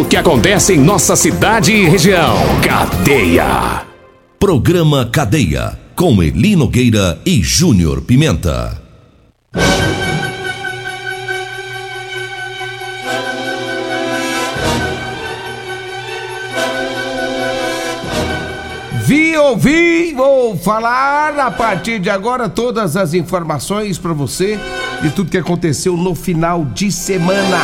o que acontece em nossa cidade e região. Cadeia. Programa Cadeia. Com Eli Nogueira e Júnior Pimenta. Vi, ouvi, vou falar a partir de agora todas as informações para você de tudo que aconteceu no final de semana.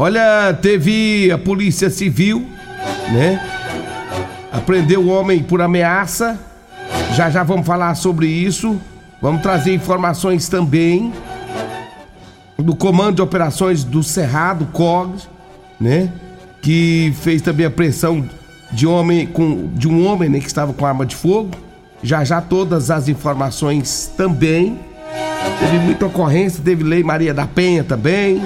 Olha, teve a Polícia Civil, né? Apreendeu o homem por ameaça. Já já vamos falar sobre isso. Vamos trazer informações também do Comando de Operações do Cerrado, COGS, né? Que fez também a pressão de homem com de um homem né, que estava com arma de fogo. Já já todas as informações também. Teve muita ocorrência, teve Lei Maria da Penha também.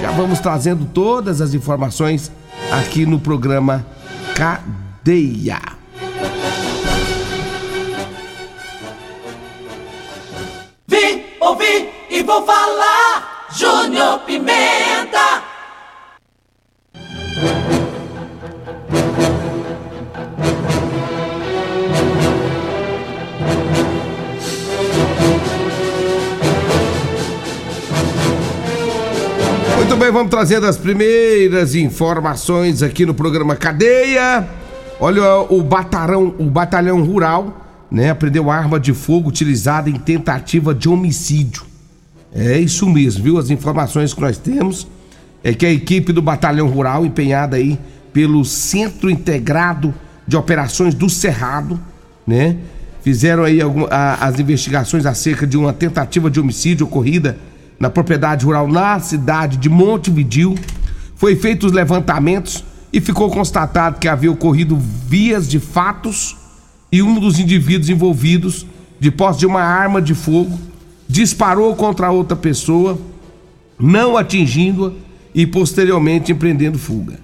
Já vamos trazendo todas as informações aqui no programa Cadeia. Vim, ouvi e vou falar. Júnior Pimenta. Vamos trazendo as primeiras informações aqui no programa Cadeia. Olha o batalhão, o batalhão rural, né, apreendeu arma de fogo utilizada em tentativa de homicídio. É isso mesmo, viu? As informações que nós temos é que a equipe do batalhão rural empenhada aí pelo Centro Integrado de Operações do Cerrado, né, fizeram aí algum, a, as investigações acerca de uma tentativa de homicídio ocorrida na propriedade rural na cidade de Montevidil. Foi feitos os levantamentos e ficou constatado que havia ocorrido vias de fatos e um dos indivíduos envolvidos, de posse de uma arma de fogo, disparou contra outra pessoa, não atingindo-a e posteriormente empreendendo fuga.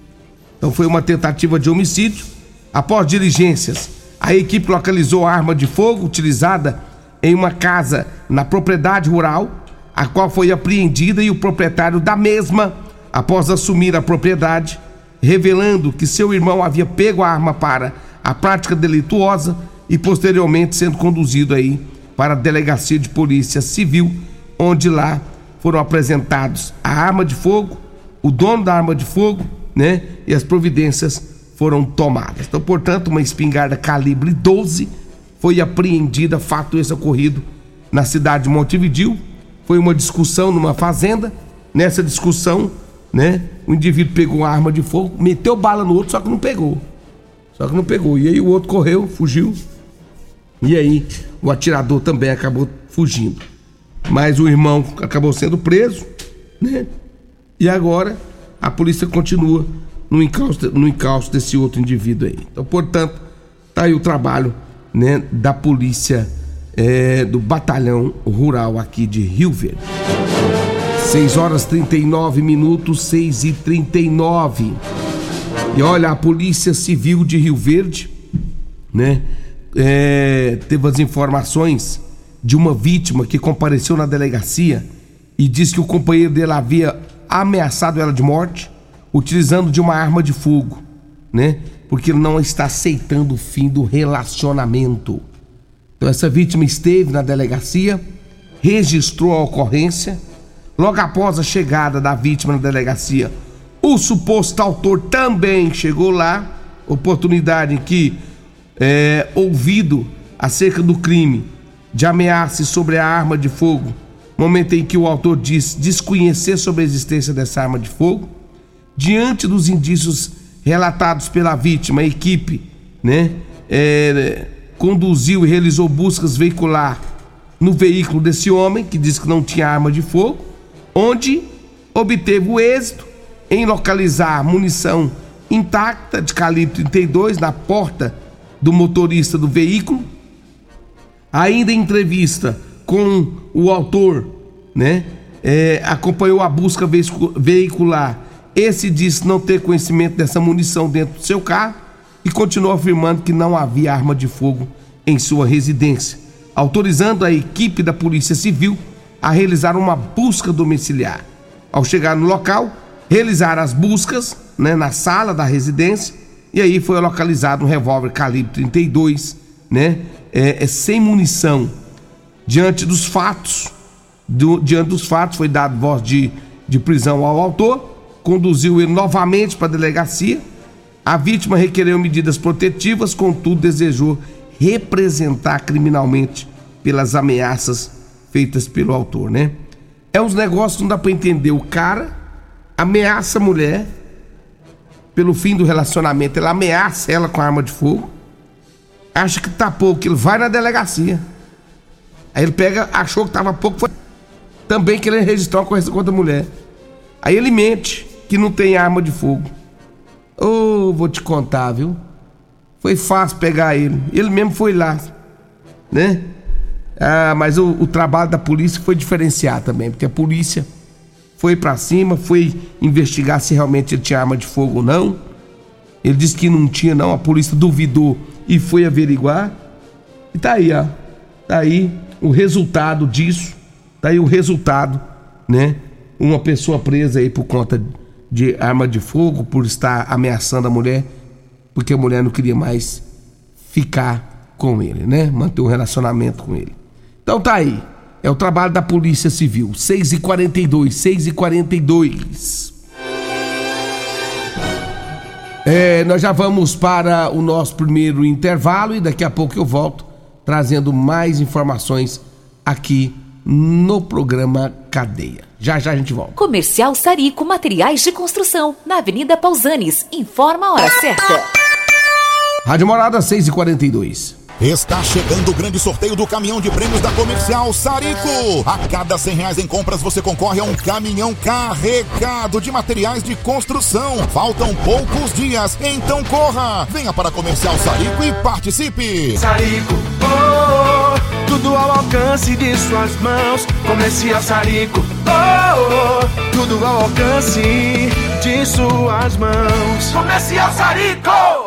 Então foi uma tentativa de homicídio. Após diligências, a equipe localizou a arma de fogo utilizada em uma casa na propriedade rural a qual foi apreendida e o proprietário da mesma, após assumir a propriedade, revelando que seu irmão havia pego a arma para a prática delituosa e posteriormente sendo conduzido aí para a delegacia de polícia civil, onde lá foram apresentados a arma de fogo, o dono da arma de fogo, né? E as providências foram tomadas. Então, portanto, uma espingarda calibre 12 foi apreendida, fato esse ocorrido na cidade de Montevidil, foi uma discussão numa fazenda. Nessa discussão, né, o indivíduo pegou uma arma de fogo, meteu bala no outro, só que não pegou. Só que não pegou. E aí o outro correu, fugiu. E aí o atirador também acabou fugindo. Mas o irmão acabou sendo preso, né? E agora a polícia continua no encalço, no encalço desse outro indivíduo aí. Então, portanto, tá aí o trabalho, né, da polícia é, do batalhão rural aqui de Rio Verde. 6 horas 39 minutos, 6 e 39. E olha, a Polícia Civil de Rio Verde, né, é, teve as informações de uma vítima que compareceu na delegacia e disse que o companheiro dele havia ameaçado ela de morte, utilizando de uma arma de fogo, né? Porque ele não está aceitando o fim do relacionamento. Então, essa vítima esteve na delegacia, registrou a ocorrência. Logo após a chegada da vítima na delegacia, o suposto autor também chegou lá. Oportunidade em que, é, ouvido acerca do crime de ameaça sobre a arma de fogo, momento em que o autor diz desconhecer sobre a existência dessa arma de fogo, diante dos indícios relatados pela vítima, a equipe, né, é, conduziu e realizou buscas veicular no veículo desse homem, que disse que não tinha arma de fogo, onde obteve o êxito em localizar munição intacta de calibre 32 na porta do motorista do veículo. Ainda em entrevista com o autor, né, é, acompanhou a busca veicular. Esse disse não ter conhecimento dessa munição dentro do seu carro e continuou afirmando que não havia arma de fogo em sua residência, autorizando a equipe da Polícia Civil a realizar uma busca domiciliar. Ao chegar no local, realizar as buscas né, na sala da residência e aí foi localizado um revólver calibre 32, né, é, é sem munição. Diante dos fatos, do, diante dos fatos foi dado voz de, de prisão ao autor, conduziu ele novamente para a delegacia. A vítima requereu medidas protetivas, contudo desejou representar criminalmente pelas ameaças feitas pelo autor, né? É uns negócios que não dá para entender. O cara ameaça a mulher pelo fim do relacionamento, ele ameaça ela com arma de fogo. Acha que tá pouco, ele vai na delegacia. Aí ele pega, achou que tava pouco, foi também querendo registrar uma coisa contra a mulher. Aí ele mente que não tem arma de fogo. Ô, oh, vou te contar, viu? Foi fácil pegar ele. Ele mesmo foi lá, né? Ah, mas o, o trabalho da polícia foi diferenciar também, porque a polícia foi para cima, foi investigar se realmente ele tinha arma de fogo ou não. Ele disse que não tinha, não. A polícia duvidou e foi averiguar. E tá aí, ó. Tá aí o resultado disso. Tá aí o resultado, né? Uma pessoa presa aí por conta de arma de fogo, por estar ameaçando a mulher, porque a mulher não queria mais ficar com ele, né? Manter um relacionamento com ele. Então tá aí. É o trabalho da Polícia Civil. 6 e 42 6 e 42 é, Nós já vamos para o nosso primeiro intervalo e daqui a pouco eu volto trazendo mais informações aqui no programa Cadeia. Já já a gente volta. Comercial Sarico Materiais de Construção, na Avenida Pausanes. Informa a hora certa. Rádio Morada 6 e 42 Está chegando o grande sorteio do caminhão de prêmios da Comercial Sarico. A cada cem reais em compras você concorre a um caminhão carregado de materiais de construção. Faltam poucos dias, então corra! Venha para a Comercial Sarico e participe! Sarico, oh, oh, tudo ao alcance de suas mãos. Comercial Sarico, oh, oh, tudo ao alcance de suas mãos. Comercial Sarico!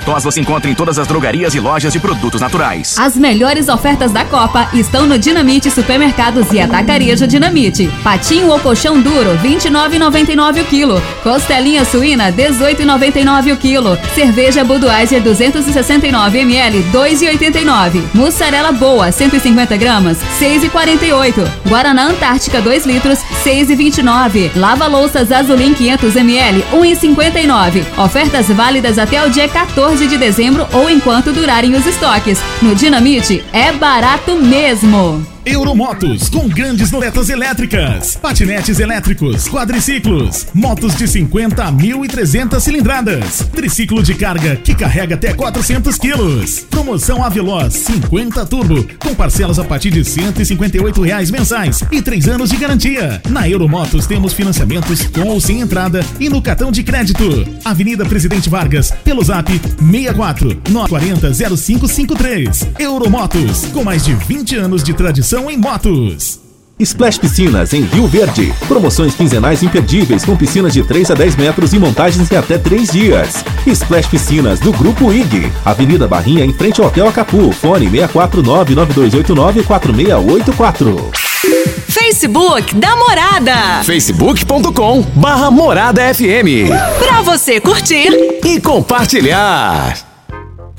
tos você encontra em todas as drogarias e lojas de produtos naturais. As melhores ofertas da Copa estão no Dinamite Supermercados e Atacarejo Dinamite. Patinho ou colchão duro, 29,99 o quilo. Costelinha suína, 18,99 o quilo. Cerveja Budweiser 269 ml, 2,89. Mussarela boa, 150 gramas, 6,48. Guaraná Antártica 2 litros, 6,29. Lava louças Azulim 500 ml, 1,59. Ofertas válidas até o dia 14 de dezembro ou enquanto durarem os estoques. No Dinamite é barato mesmo. Euromotos, com grandes noletas elétricas, patinetes elétricos, quadriciclos, motos de 50 a 1.300 cilindradas, triciclo de carga que carrega até 400 quilos. Promoção Aveloz 50 Turbo, com parcelas a partir de 158 reais mensais e 3 anos de garantia. Na Euromotos temos financiamentos com ou sem entrada e no cartão de crédito. Avenida Presidente Vargas, pelo zap 64 940 0553. Euromotos, com mais de 20 anos de tradição em motos. Splash Piscinas em Rio Verde. Promoções quinzenais imperdíveis com piscinas de 3 a 10 metros e montagens em até 3 dias. Splash Piscinas do Grupo IG. Avenida Barrinha em frente ao Hotel Acapu. Fone 64992894684. Facebook da Morada. facebook.com barra Morada FM. Pra você curtir e compartilhar.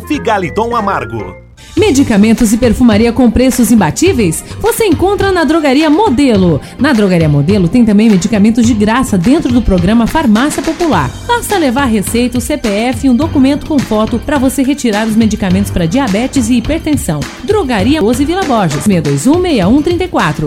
Figaliton Amargo. Medicamentos e perfumaria com preços imbatíveis? Você encontra na Drogaria Modelo. Na Drogaria Modelo tem também medicamentos de graça dentro do programa Farmácia Popular. Basta levar receita, o CPF e um documento com foto para você retirar os medicamentos para diabetes e hipertensão. Drogaria 12 Vila Borges, 621 6134.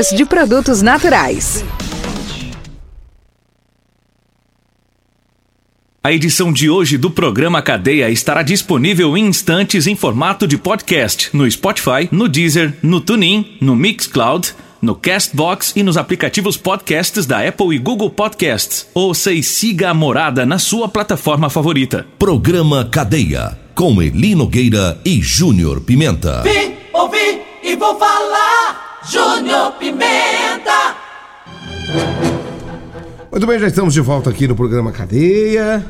de produtos naturais. A edição de hoje do programa Cadeia estará disponível em instantes em formato de podcast no Spotify, no Deezer, no TuneIn, no Mixcloud, no Castbox e nos aplicativos podcasts da Apple e Google Podcasts. Ouça e siga a morada na sua plataforma favorita. Programa Cadeia, com Eli Nogueira e Júnior Pimenta. Vim, ouvi e vou falar. Júnior Pimenta. Muito bem, já estamos de volta aqui no programa Cadeia.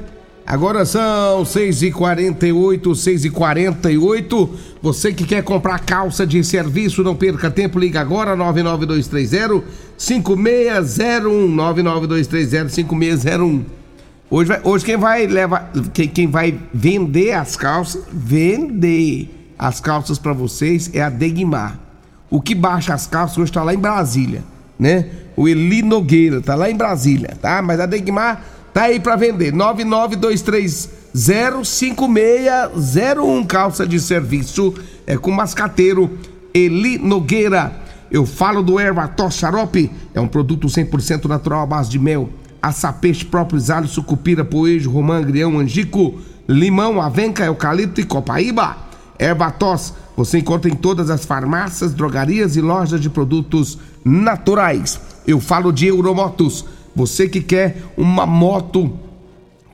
Agora são 6h48, 6h48. Você que quer comprar calça de serviço, não perca tempo, liga agora 99230 5601 99230 5601. Hoje, vai, hoje quem vai levar, quem, quem vai vender as calças, vender as calças para vocês é a Degmar. O que baixa as calças hoje está lá em Brasília, né? O Eli Nogueira tá lá em Brasília, tá? Mas a Degmar tá aí para vender. 992305601 calça de serviço é com mascateiro Eli Nogueira. Eu falo do Ervatos Xarope, é um produto 100% natural à base de mel, açapeixe, próprios alhos, sucupira, poejo, romã, agrião, angico, limão, avenca, eucalipto e copaíba. Ervatos você encontra em todas as farmácias, drogarias e lojas de produtos naturais. Eu falo de Euromotos. Você que quer uma moto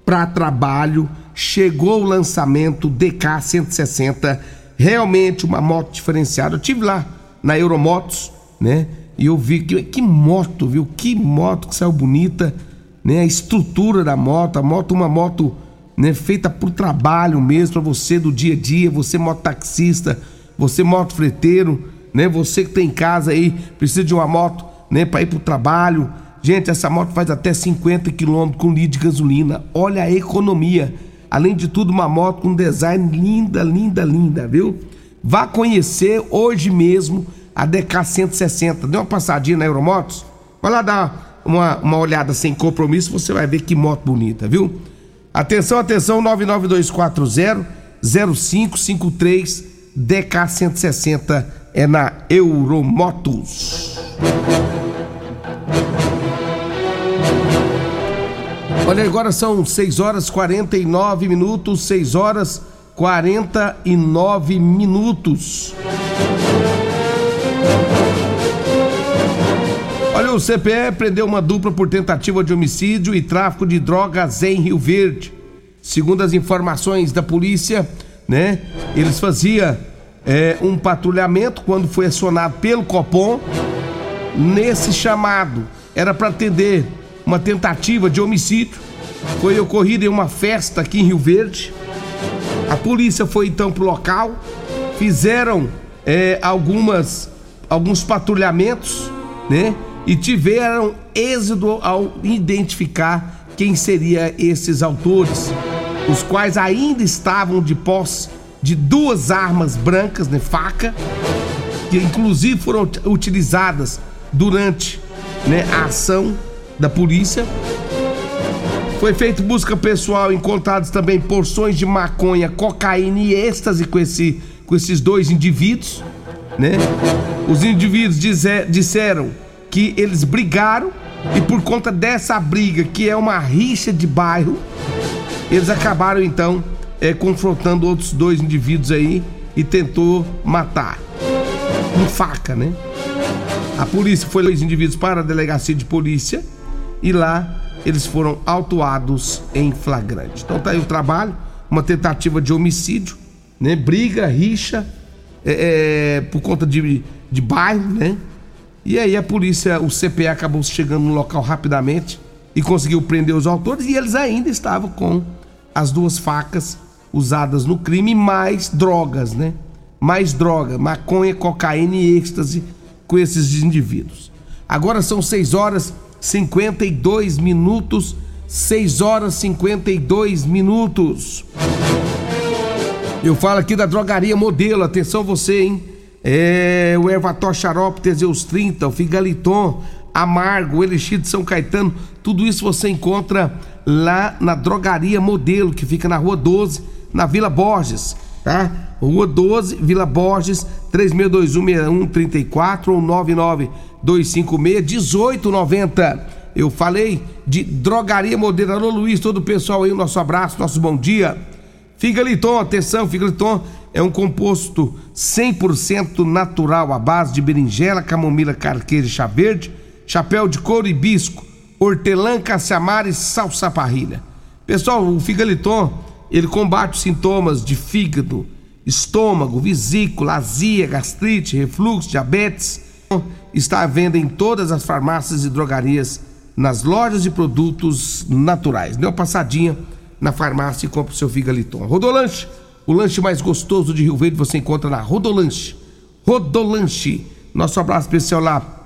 para trabalho, chegou o lançamento DK 160, realmente uma moto diferenciada. Eu tive lá na Euromotos, né? E eu vi que, que moto, viu? Que moto que saiu bonita, né? A estrutura da moto, a moto uma moto, né, feita por trabalho mesmo para você do dia a dia, você mototaxista, você motofreteiro, né? Você que tem em casa aí, precisa de uma moto, né, para ir pro trabalho. Gente, essa moto faz até 50 km com litro de gasolina. Olha a economia. Além de tudo, uma moto com design linda, linda, linda, viu? Vá conhecer hoje mesmo a DK 160. Dê uma passadinha na Euromotos. Vai lá dar uma, uma olhada sem compromisso, você vai ver que moto bonita, viu? Atenção, atenção, 99240 0553 DK 160 é na Euromotos. Olha, agora são 6 horas 49 minutos, 6 horas 49 minutos. Olha, o CPE prendeu uma dupla por tentativa de homicídio e tráfico de drogas em Rio Verde. Segundo as informações da polícia, né, eles faziam é, um patrulhamento quando foi acionado pelo Copom. Nesse chamado, era para atender uma tentativa de homicídio. Foi ocorrida em uma festa aqui em Rio Verde. A polícia foi então pro local, fizeram é, algumas alguns patrulhamentos, né? E tiveram êxito ao identificar quem seria esses autores, os quais ainda estavam de posse de duas armas brancas, né, faca, que inclusive foram utilizadas durante né, a ação da polícia. Foi feita busca pessoal, encontrados também porções de maconha, cocaína e êxtase com, esse, com esses dois indivíduos, né? Os indivíduos dizer, disseram que eles brigaram e por conta dessa briga, que é uma rixa de bairro, eles acabaram então é, confrontando outros dois indivíduos aí e tentou matar. Com faca, né? A polícia foi dois indivíduos para a delegacia de polícia e lá eles foram autuados em flagrante. Então tá aí o trabalho, uma tentativa de homicídio, né? Briga, rixa, é, é, por conta de, de bairro, né? E aí a polícia, o CPA acabou chegando no local rapidamente e conseguiu prender os autores e eles ainda estavam com as duas facas usadas no crime, mais drogas, né? Mais droga, maconha, cocaína e êxtase com esses indivíduos. Agora são 6 horas 52 minutos. 6 horas 52 minutos. Eu falo aqui da drogaria modelo, atenção você, hein? É o Ervator Xarope, Teseus 30, o Figaliton, Amargo, o Elixir de São Caetano, tudo isso você encontra lá na drogaria modelo, que fica na rua 12, na Vila Borges, tá? Rua 12, Vila Borges, 36216134 ou 992561890. Eu falei de drogaria modelo. Alô Luiz, todo o pessoal aí, nosso abraço, nosso bom dia. Figaliton, atenção, Figaliton é um composto 100% natural à base de berinjela, camomila, carqueja e chá verde, chapéu de couro, hibisco, hortelã, caçamara e salsa parrilha. Pessoal, o Figaliton, ele combate os sintomas de fígado, estômago, vesícula, azia, gastrite, refluxo, diabetes. Está à venda em todas as farmácias e drogarias, nas lojas de produtos naturais. Dê uma passadinha na farmácia e compre o seu Figaliton. Rodolanche, o lanche mais gostoso de Rio Verde você encontra na Rodolanche. Rodolanche. Nosso abraço especial lá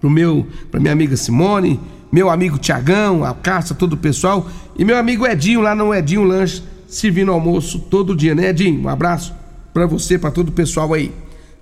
pro meu, pra minha amiga Simone, meu amigo Tiagão, a Caça, todo o pessoal e meu amigo Edinho lá no Edinho Lanche, servindo almoço todo dia, né, Edinho? Um abraço para você, para todo o pessoal aí.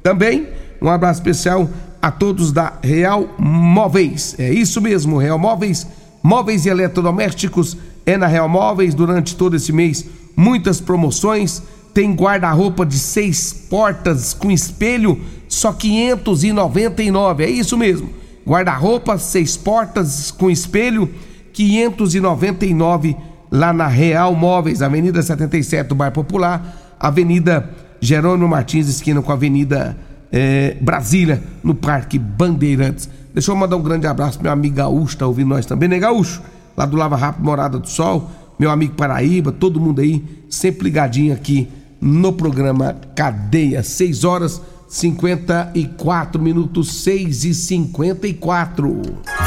Também um abraço especial a todos da Real Móveis. É isso mesmo, Real Móveis, móveis e eletrodomésticos é na Real Móveis durante todo esse mês. Muitas promoções. Tem guarda-roupa de seis portas com espelho, só 599. É isso mesmo. Guarda-roupa, seis portas com espelho, 599 lá na Real Móveis, Avenida 77 do Popular, Avenida Jerônimo Martins, esquina com a Avenida é, Brasília, no Parque Bandeirantes. Deixa eu mandar um grande abraço pro meu amigo Gaúcho, tá ouvindo nós também, né, Gaúcho? Lá do Lava Rápido Morada do Sol, meu amigo Paraíba, todo mundo aí, sempre ligadinho aqui no programa Cadeia, 6 horas 54 minutos, 6 e 54.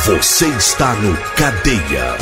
Você está no Cadeia.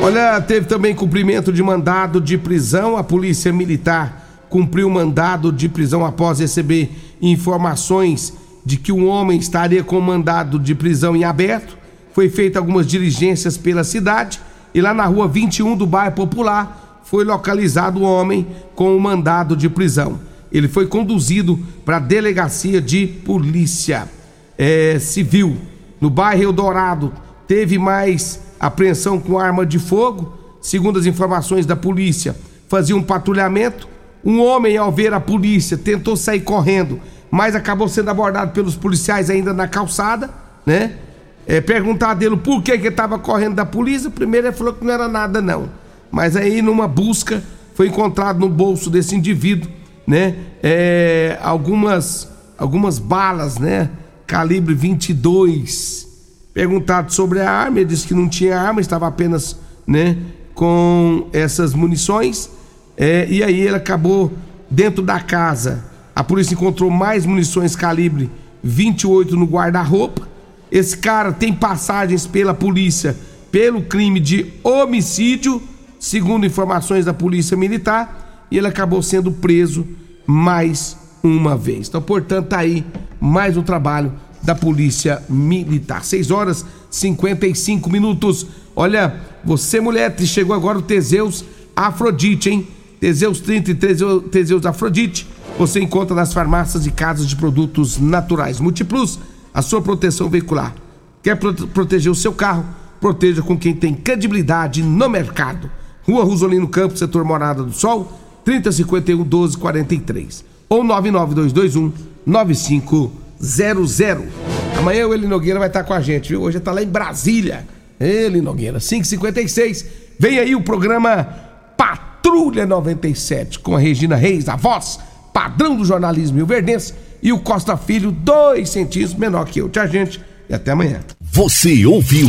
Olha, teve também cumprimento de mandado de prisão. A Polícia Militar cumpriu mandado de prisão após receber informações de que um homem estaria com mandado de prisão em aberto. Foi feita algumas diligências pela cidade e lá na rua 21 do bairro Popular foi localizado o homem com o mandado de prisão. Ele foi conduzido para a delegacia de polícia é, civil no bairro Eldorado. Teve mais apreensão com arma de fogo. Segundo as informações da polícia, fazia um patrulhamento. Um homem, ao ver a polícia, tentou sair correndo, mas acabou sendo abordado pelos policiais ainda na calçada, né? É, perguntar dele por que que estava correndo da polícia. Primeiro ele falou que não era nada não. Mas aí numa busca foi encontrado no bolso desse indivíduo, né? É, algumas algumas balas, né? Calibre 22. Perguntado sobre a arma, ele disse que não tinha arma, estava apenas, né? Com essas munições. É, e aí ele acabou dentro da casa. A polícia encontrou mais munições calibre 28 no guarda-roupa. Esse cara tem passagens pela polícia pelo crime de homicídio, segundo informações da polícia militar, e ele acabou sendo preso mais uma vez. Então, portanto, tá aí mais um trabalho da polícia militar. 6 horas 55 minutos. Olha, você mulher, chegou agora o Teseus Afrodite, hein? Teseus 30 e Teseus, Teseus Afrodite, você encontra nas farmácias e casas de produtos naturais. Multiplus, a sua proteção veicular. Quer proteger o seu carro? Proteja com quem tem credibilidade no mercado. Rua Rosolino Campos, setor Morada do Sol, 3051 1243 ou 99221 9500. Amanhã o Eli Nogueira vai estar com a gente, viu? Hoje está lá em Brasília. Eli Nogueira, 556. Vem aí o programa Patrulha 97 com a Regina Reis, a voz padrão do jornalismo Rio Verdense e o Costa Filho, dois centímetros menor que eu. Tchau, gente, e até amanhã. Você ouviu